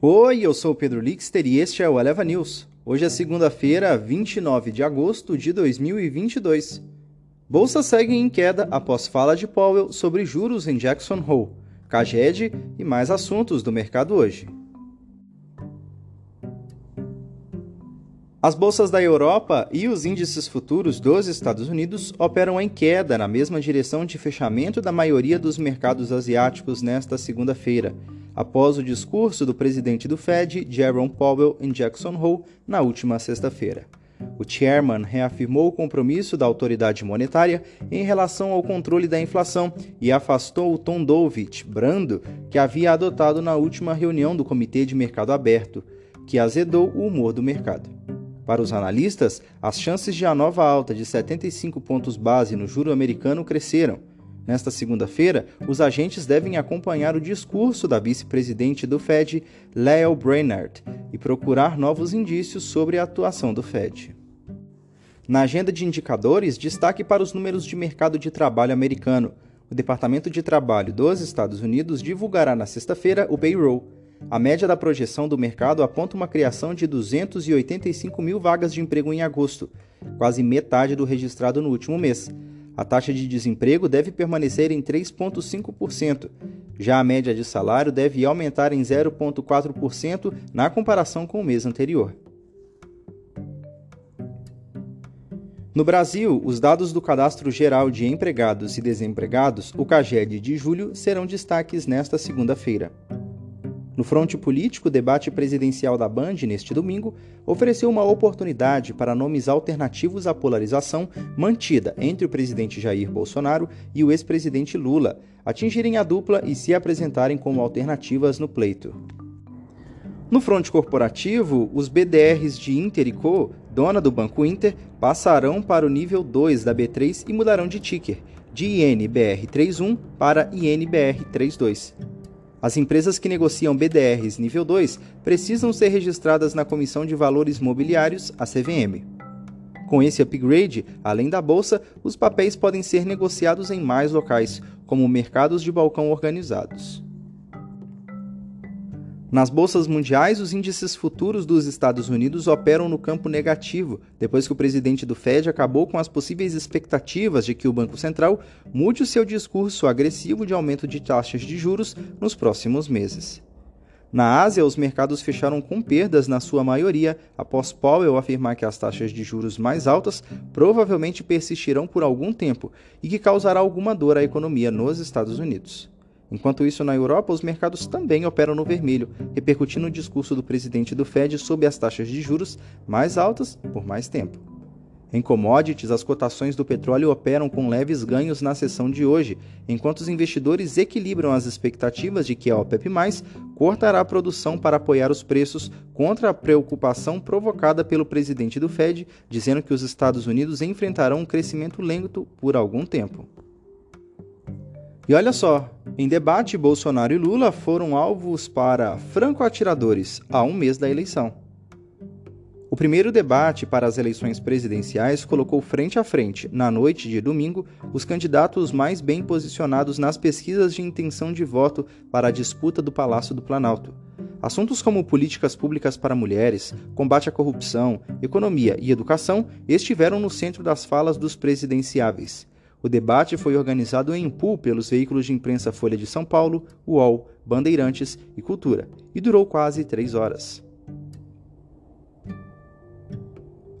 Oi, eu sou o Pedro Lixter e este é o Eleva News. Hoje é segunda-feira, 29 de agosto de 2022. Bolsa segue em queda após fala de Powell sobre juros em Jackson Hole, Caged e mais assuntos do mercado hoje. As bolsas da Europa e os índices futuros dos Estados Unidos operam em queda na mesma direção de fechamento da maioria dos mercados asiáticos nesta segunda-feira após o discurso do presidente do Fed, Jerome Powell, em Jackson Hole, na última sexta-feira. O chairman reafirmou o compromisso da autoridade monetária em relação ao controle da inflação e afastou o tom dovish, brando, que havia adotado na última reunião do Comitê de Mercado Aberto, que azedou o humor do mercado. Para os analistas, as chances de a nova alta de 75 pontos base no juro americano cresceram, Nesta segunda-feira, os agentes devem acompanhar o discurso da vice-presidente do Fed, Lael Brainard, e procurar novos indícios sobre a atuação do Fed. Na agenda de indicadores, destaque para os números de mercado de trabalho americano. O Departamento de Trabalho dos Estados Unidos divulgará na sexta-feira o payroll. A média da projeção do mercado aponta uma criação de 285 mil vagas de emprego em agosto, quase metade do registrado no último mês. A taxa de desemprego deve permanecer em 3,5%. Já a média de salário deve aumentar em 0,4% na comparação com o mês anterior. No Brasil, os dados do Cadastro Geral de Empregados e Desempregados, o CAGED de julho, serão destaques nesta segunda-feira. No fronte político, o debate presidencial da Band, neste domingo, ofereceu uma oportunidade para nomes alternativos à polarização mantida entre o presidente Jair Bolsonaro e o ex-presidente Lula, atingirem a dupla e se apresentarem como alternativas no pleito. No fronte corporativo, os BDRs de Inter e Co, dona do Banco Inter, passarão para o nível 2 da B3 e mudarão de ticker, de INBR31 para INBR32. As empresas que negociam BDRs nível 2 precisam ser registradas na Comissão de Valores Mobiliários, a CVM. Com esse upgrade, além da bolsa, os papéis podem ser negociados em mais locais, como mercados de balcão organizados. Nas bolsas mundiais, os índices futuros dos Estados Unidos operam no campo negativo, depois que o presidente do Fed acabou com as possíveis expectativas de que o Banco Central mude o seu discurso agressivo de aumento de taxas de juros nos próximos meses. Na Ásia, os mercados fecharam com perdas na sua maioria, após Powell afirmar que as taxas de juros mais altas provavelmente persistirão por algum tempo e que causará alguma dor à economia nos Estados Unidos. Enquanto isso, na Europa, os mercados também operam no vermelho, repercutindo o discurso do presidente do Fed sobre as taxas de juros mais altas por mais tempo. Em commodities, as cotações do petróleo operam com leves ganhos na sessão de hoje, enquanto os investidores equilibram as expectativas de que a OPEP+, cortará a produção para apoiar os preços contra a preocupação provocada pelo presidente do Fed, dizendo que os Estados Unidos enfrentarão um crescimento lento por algum tempo. E olha só, em debate, Bolsonaro e Lula foram alvos para franco-atiradores a um mês da eleição. O primeiro debate para as eleições presidenciais colocou frente a frente, na noite de domingo, os candidatos mais bem posicionados nas pesquisas de intenção de voto para a disputa do Palácio do Planalto. Assuntos como políticas públicas para mulheres, combate à corrupção, economia e educação estiveram no centro das falas dos presidenciáveis. O debate foi organizado em Impu pelos veículos de imprensa Folha de São Paulo, UOL, Bandeirantes e Cultura e durou quase três horas.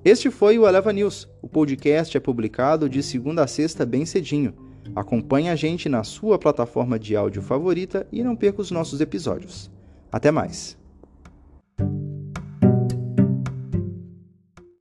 Este foi o Eleva News. O podcast é publicado de segunda a sexta bem cedinho. Acompanhe a gente na sua plataforma de áudio favorita e não perca os nossos episódios. Até mais!